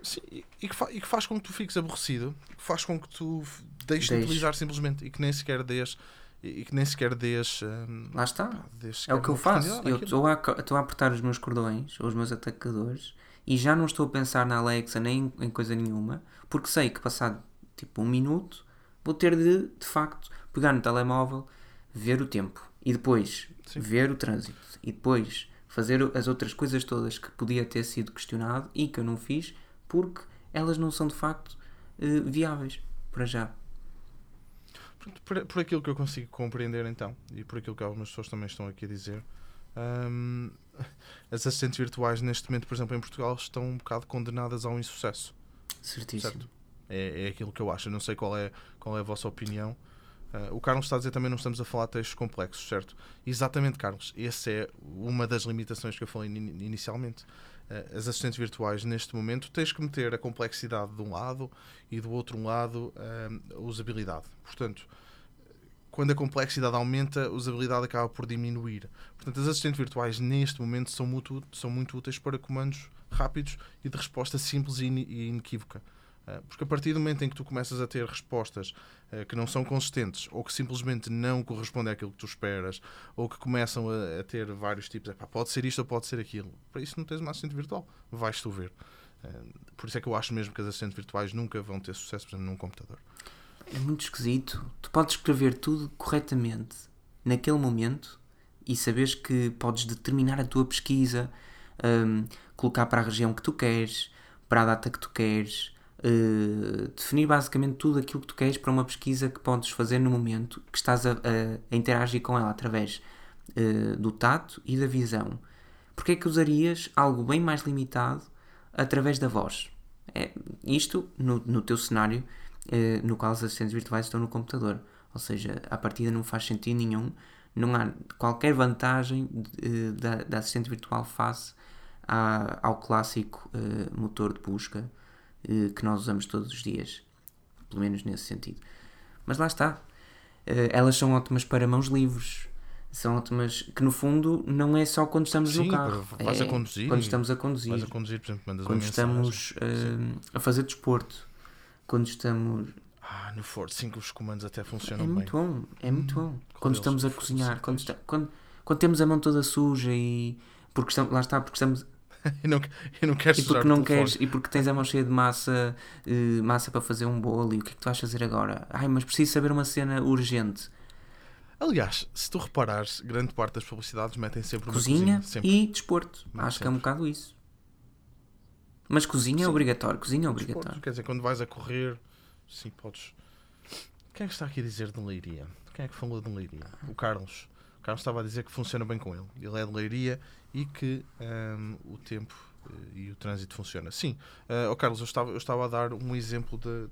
Sim, e, que fa- e que faz com que tu fiques aborrecido, que faz com que tu deixes de Deixe. utilizar simplesmente e que nem sequer dês e que nem sequer dês, hum, Lá está. dês É o que eu faço. Eu àquilo. estou a, estou a apertar os meus cordões, ou os meus atacadores, e já não estou a pensar na Alexa nem em coisa nenhuma, porque sei que passado tipo um minuto vou ter de, de facto, pegar no telemóvel, ver o tempo e depois Sim. ver o trânsito e depois fazer as outras coisas todas que podia ter sido questionado e que eu não fiz porque elas não são de facto eh, viáveis para já. Por, por aquilo que eu consigo compreender então, e por aquilo que algumas pessoas também estão aqui a dizer, hum, as assistentes virtuais neste momento, por exemplo, em Portugal, estão um bocado condenadas ao insucesso. Certíssimo. Certo. É, é aquilo que eu acho. Eu não sei qual é, qual é a vossa opinião. Ah, o Carlos está a dizer também não estamos a falar de textos complexos, certo? Exatamente, Carlos. Essa é uma das limitações que eu falei ini- inicialmente. Ah, as assistentes virtuais, neste momento, tens que meter a complexidade de um lado e do outro lado ah, a usabilidade. Portanto, quando a complexidade aumenta, a usabilidade acaba por diminuir. Portanto, as assistentes virtuais, neste momento, são muito, são muito úteis para comandos rápidos e de resposta simples e ine- inequívoca. Uh, Porque a partir do momento em que tu começas a ter respostas uh, que não são consistentes ou que simplesmente não correspondem àquilo que tu esperas ou que começam a, ter vários tipos, pode ser isto ou pode ser aquilo, para isso não tens uma assistente virtual, vais tu ver. Uh, Por isso é que eu acho mesmo que as assistentes virtuais nunca vão ter sucesso, por exemplo, num computador. É muito esquisito. Tu podes escrever tudo corretamente naquele momento e saberes que podes determinar a tua pesquisa, hum, colocar para a região que tu queres, para a data que tu queres, eh, definir basicamente tudo aquilo que tu queres para uma pesquisa que podes fazer no momento que estás a, a- a interagir com ela através eh, do tato e da visão. Porque é que usarias algo bem mais limitado através da voz? É, isto no, no teu cenário no qual os assistentes virtuais estão no computador. Ou seja, a partida não faz sentido nenhum, não há qualquer vantagem eh, da, da assistente virtual face à- ao clássico eh, motor de busca eh, que nós usamos todos os dias, pelo menos nesse sentido. Mas lá está, Eh, elas são ótimas para mãos livres. São ótimas que no fundo não é só quando estamos Sim, no carro. é a conduzir Quando estamos a conduzir a conduzir, exemplo, quando estamos eh, a fazer desporto, quando estamos. Ah, no Ford, sim que os comandos até funcionam É bem. muito bom, é muito bom. Quando estamos a cozinhar, quando, está- quando, quando temos a mão toda suja e. Porque estamos, lá está, porque estamos. Eu não, eu não quero E porque não queres. E porque tens a mão cheia de massa, eh, massa para fazer um bolo e o que é que tu vais fazer agora? Ai, mas preciso saber uma cena urgente. Aliás, se tu reparares, grande parte das publicidades metem sempre Cozinha cozinha. Sempre. e desporto. Mas Acho que é um sempre. bocado isso. Mas cozinha é Sim. obrigatório. Cozinha é obrigatório. Quer dizer, quando vais a correr, sim, podes. Quem é que está aqui a dizer de Leiria? Quem é que falou de Leiria? O Carlos. O Carlos estava a dizer que funciona bem com ele. Ele é de Leiria e que hum, o tempo eh, e o trânsito funciona. Sim, uh, Carlos, eu estava, eu estava a dar um exemplo de,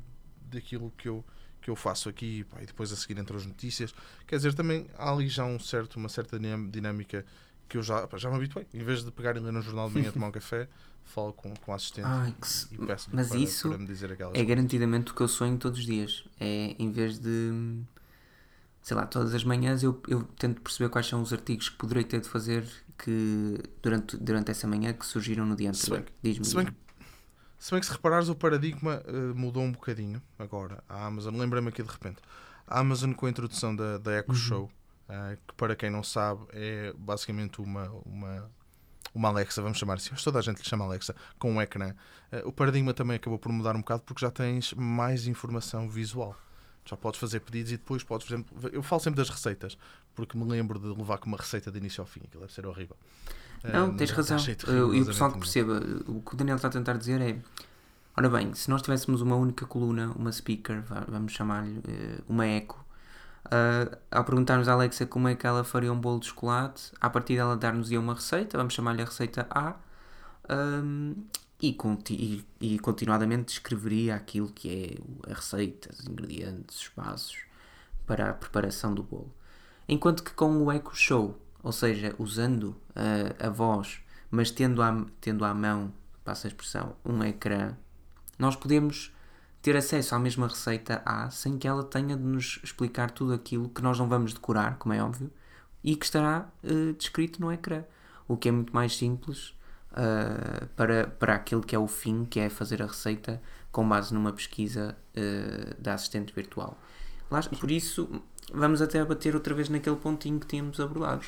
daquilo que eu, que eu faço aqui pá, e depois a seguir entre as notícias. Quer dizer, também há ali já um certo, uma certa dinâmica que eu já, já me habituei. Em vez de pegar e ler no jornal de manhã tomar um café, falo com, com a assistente Ai, que e peço mas para, isso para me dizer aquelas É garantidamente o que eu sonho todos os dias. É em vez de. Sei lá, todas as manhãs eu, eu tento perceber quais são os artigos que poderei ter de fazer que durante, durante essa manhã que surgiram no dia anterior. Diz-me. Se bem, que, se bem que se reparares, o paradigma eh, mudou um bocadinho agora. A Amazon, lembrei-me aqui de repente. A Amazon com a introdução da, da Echo Uhum. Show, eh, que para quem não sabe é basicamente uma, uma, uma Alexa, vamos chamar assim, mas toda a gente lhe chama Alexa, com um ecrã. Eh, o paradigma também acabou por mudar um bocado porque já tens mais informação visual. Já podes fazer pedidos e depois podes, por exemplo, eu falo sempre das receitas, porque me lembro de levar com uma receita de início ao fim, aquilo deve ser horrível. Não, Eh, tens razão. e o pessoal que perceba, o que o Daniel está a tentar dizer é: ora bem, se nós tivéssemos uma única coluna, uma speaker, vamos chamar-lhe uh, uma eco, uh, ao perguntarmos à Alexa como é que ela faria um bolo de chocolate, a partir dela dar-nos-ia uma receita, vamos chamar-lhe a receita A, um, e, conti- e, continuadamente descreveria aquilo que é a receita, os ingredientes, os passos para a preparação do bolo. Enquanto que com o Echo Show, ou seja, usando a, a voz, mas tendo à, tendo à mão, passa a expressão, um ecrã, nós podemos ter acesso à mesma receita A sem que ela tenha de nos explicar tudo aquilo que nós não vamos decorar, como é óbvio, e que estará eh, descrito no ecrã. O que é muito mais simples eh, para, para aquele que é o fim, que é fazer a receita com base numa pesquisa eh, da assistente virtual. Lá- por isso, vamos até bater outra vez naquele pontinho que tínhamos abordado.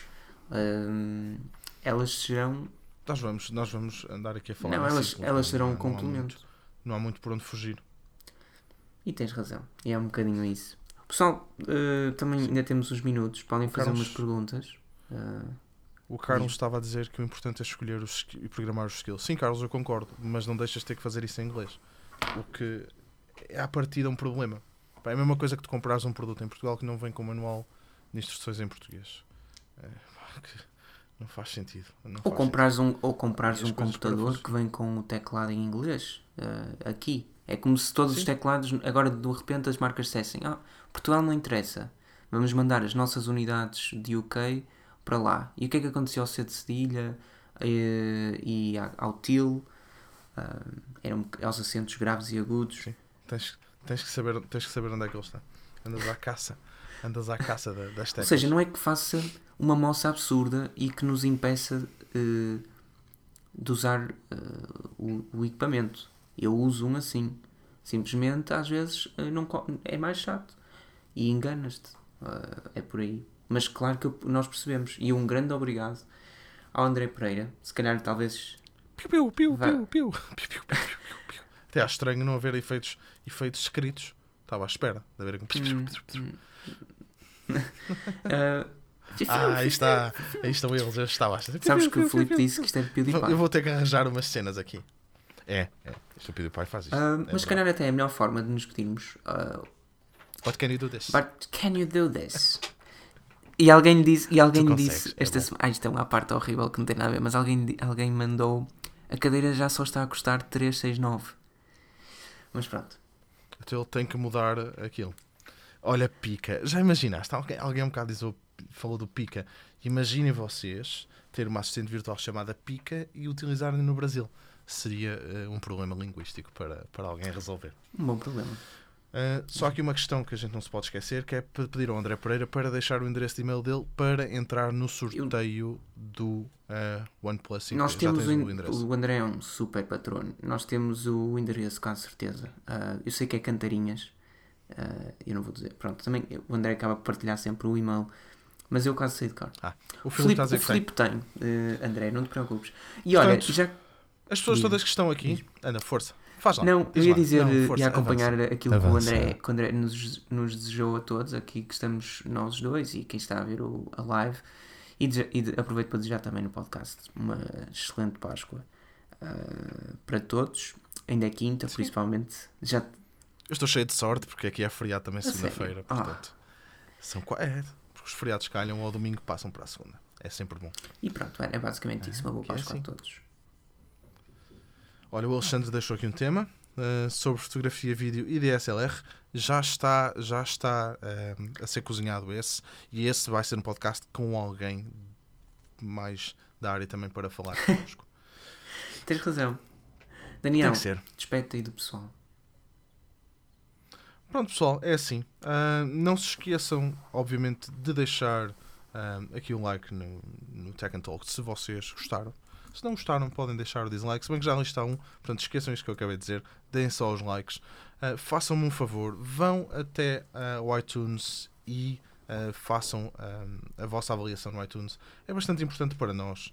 Elas serão. Nós vamos, nós vamos andar aqui a falar. Não, elas, elas não- serão um não há complemento. muito- Não há muito por onde fugir. E tens razão. E é um bocadinho isso. Pessoal, eh, também ainda temos uns minutos. Podem fazer Carlos- umas perguntas. Eh, O Carlos estava a dizer que o importante é escolher os, e programar os skills. Sim, Carlos, eu concordo, mas não deixas de ter que fazer isso em inglês. O que é à partida um problema. Pá, é a mesma coisa que tu comprares um produto em Portugal que não vem com manual de instruções em português. É, pá, que não faz sentido. Não ou faz comprares um, ou comprares um computador que vem com o teclado em inglês. eh, aqui. É como se todos os Sim. teclados, agora de repente, as marcas dissessem: Ah, Portugal não interessa. Vamos mandar as nossas unidades de UK para lá. E o que é que aconteceu ao C de Cedilha eh, e à- ao TIL? Ah, eram aos acentos graves e agudos. Sim. Tens, tens, que saber, tens que saber onde é que ele está. Andas à caça. Andas à caça da- das Ou teclas. seja, não é que faça uma moça absurda e que nos impeça eh, de usar eh, o, o equipamento. Eu uso um assim. Simplesmente, às vezes, eh, não, é mais chato. E enganas-te. Eh, é por aí. Mas claro que eu- nós percebemos. E um grande obrigado ao André Pereira. Se calhar, talvez. Piu, piu, piu, Vá. piu, piu, piu, piu, piu, piu, piu. Até acho estranho não haver efeitos, efeitos escritos. Estava à espera de haver. Eh, Ah, aí está. Aí estão eles. Eu estava a Sabes que o Filipe disse que isto é de PewDiePie. Eu vou ter que arranjar umas cenas aqui. É, é. Isto o PewDiePie faz isto. Ah, É mas se calhar até é a melhor forma de nos despedirmos. Ah, What can you do this? But can you do this? E alguém disse, e alguém Tu disse é esta bom. semana, ah, isto é uma parte horrível que não tem nada a ver, mas alguém, alguém mandou a cadeira já só está a custar 369. Mas pronto. Então ele tem que mudar aquilo. Olha, pica. Já imaginaste? Alguém, alguém um bocado diz, o- falou do pica. Imaginem vocês ter uma assistente virtual chamada pica e utilizarem no Brasil. Seria eh, um problema linguístico para, para alguém resolver. Um bom problema. Uh, só aqui uma questão que a gente não se pode esquecer, que é pe- pedir ao André Pereira para deixar o endereço de e-mail dele para entrar no sorteio do uh, OnePlus 5. Nós temos o, o o André é um super patrono. Nós temos o endereço, com certeza. Ah, eu sei que é Cantarinhas. Ah, eu não vou dizer. Pronto, também o André acaba por partilhar sempre o e-mail. Mas eu quase sei de cor. Ah, o Filipe o que tem. Filipe tem, eh, André, não te preocupes. E olha, Portanto- já, As pessoas todas que estão aqui. Ana, força. Faz lá. Não, diz eu ia lá. dizer Não, eh, acompanhar avança. aquilo que o Avança. André, que o André nos, nos desejou a todos, aqui que estamos nós dois e quem está a ver o, a live. E, e de- aproveito para desejar também no podcast uma excelente Páscoa ah, para todos. Ainda é quinta, Sim. principalmente. Já, Eu estou cheio de sorte porque aqui é feriado também sério? segunda-feira. Ah. Portanto, são qua- é, porque os feriados calham ao domingo passam para a segunda. É sempre bom. e pronto, é, é basicamente isso. Uma boa é Páscoa assim. a todos. Olha, o Alexandre deixou aqui um tema eh, sobre fotografia, vídeo e DSLR. Já está, já está eh, a ser cozinhado esse. E esse vai ser um podcast com alguém mais da área também para falar connosco. Tens razão. Tem Daniel, que ser. despede aí do pessoal. Pronto, pessoal, é assim. Ah, não se esqueçam, obviamente, de deixar aqui um like no, no Tech and Talk se vocês gostaram. Se não gostaram, podem deixar o dislike. Se bem que já ali está um, portanto, esqueçam isto que eu acabei de dizer. Deem só os likes. Ah, Façam-me um favor, vão até ah, o iTunes e ah, façam a vossa avaliação no iTunes. É bastante importante para nós.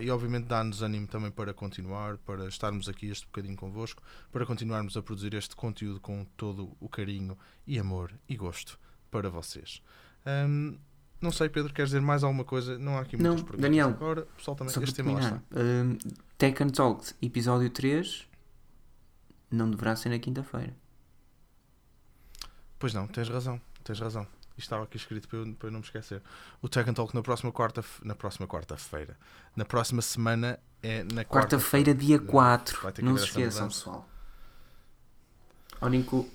E, obviamente dá-nos ânimo também para continuar, para estarmos aqui este bocadinho convosco para continuarmos a produzir este conteúdo com todo o carinho e amor e gosto para vocês. Ahm, não sei, Pedro, queres dizer mais alguma coisa? Não há aqui muitas Não, perguntas. Daniel, Agora, pessoal, também este tema lá está. terminar, hum, Tech and Talk, episódio 3, não deverá ser na quinta-feira. Pois não, tens razão, tens razão. Isto estava aqui escrito para eu, para eu não me esquecer. O and Talk na próxima quarta na próxima quarta-feira. Na próxima semana é na quarta Quarta-feira, dia Vai 4. ter que Não se esqueçam, pessoal. Ao Nico.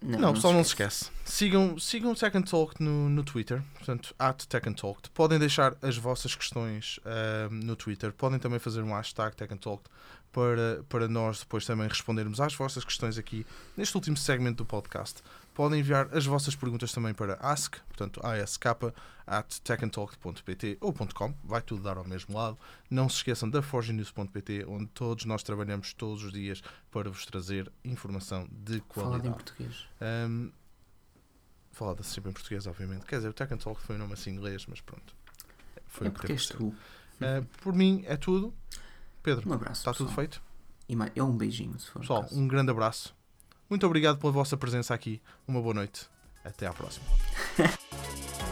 Não, Não, pessoal, não se esquece. Sigam, sigam o Tech and Talk no, no Twitter, portanto, at Tech and Talk. Podem deixar as vossas questões ah, no Twitter. Podem também fazer um hashtag Tech and Talk para, para nós depois também respondermos às vossas questões aqui neste último segmento do podcast. Podem enviar as vossas perguntas também para ask, portanto, ask, at techandtalk.pt ou .com, vai tudo dar ao mesmo lado. Não se esqueçam da forgenews.pt, onde todos nós trabalhamos todos os dias para vos trazer informação de Falado em qualidade. português. Um, falada sempre em português, obviamente. Quer dizer, o Tech and Talk foi um nome assim em inglês, mas pronto. Foi é o que porque és tu. Uh, por mim é tudo. Pedro, Um abraço. está tudo pessoal. feito? E é um beijinho, se for Pessoal, um grande abraço. Muito obrigado pela vossa presença aqui. Uma boa noite. Até à próxima.